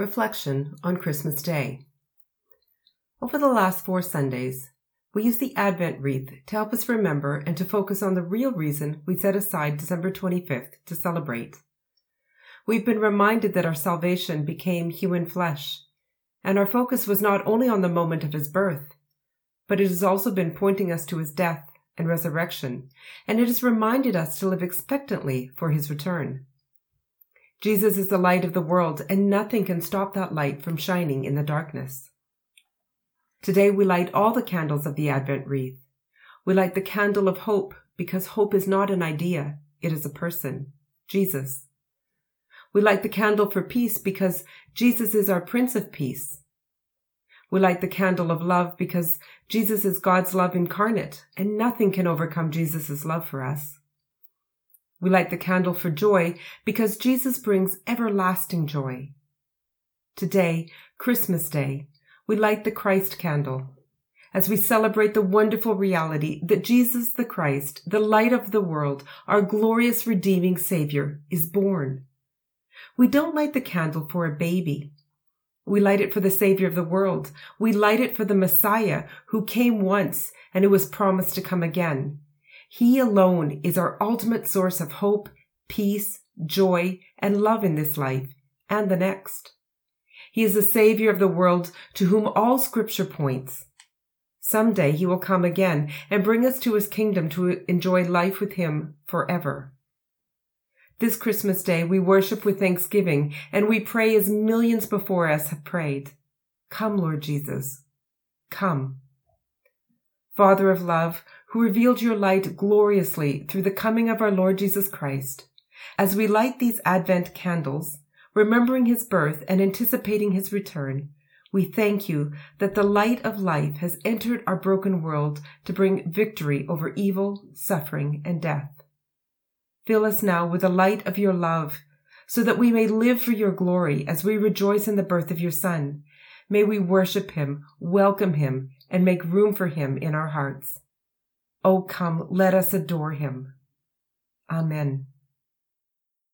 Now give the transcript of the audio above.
Reflection on Christmas Day. Over the last four Sundays, we use the Advent wreath to help us remember and to focus on the real reason we set aside December 25th to celebrate. We've been reminded that our salvation became human flesh, and our focus was not only on the moment of his birth, but it has also been pointing us to his death and resurrection, and it has reminded us to live expectantly for his return. Jesus is the light of the world, and nothing can stop that light from shining in the darkness. Today we light all the candles of the Advent wreath. We light the candle of hope because hope is not an idea, it is a person, Jesus. We light the candle for peace because Jesus is our Prince of Peace. We light the candle of love because Jesus is God's love incarnate, and nothing can overcome Jesus' love for us. We light the candle for joy because Jesus brings everlasting joy. Today, Christmas Day, we light the Christ candle as we celebrate the wonderful reality that Jesus the Christ, the light of the world, our glorious redeeming Savior, is born. We don't light the candle for a baby. We light it for the Savior of the world. We light it for the Messiah who came once and who was promised to come again. He alone is our ultimate source of hope, peace, joy, and love in this life and the next. He is the Savior of the world to whom all scripture points. Someday he will come again and bring us to his kingdom to enjoy life with him forever. This Christmas day we worship with thanksgiving and we pray as millions before us have prayed. Come, Lord Jesus. Come. Father of love, who revealed your light gloriously through the coming of our Lord Jesus Christ. As we light these Advent candles, remembering his birth and anticipating his return, we thank you that the light of life has entered our broken world to bring victory over evil, suffering, and death. Fill us now with the light of your love, so that we may live for your glory as we rejoice in the birth of your Son. May we worship him, welcome him, and make room for him in our hearts. Oh, come, let us adore him. Amen.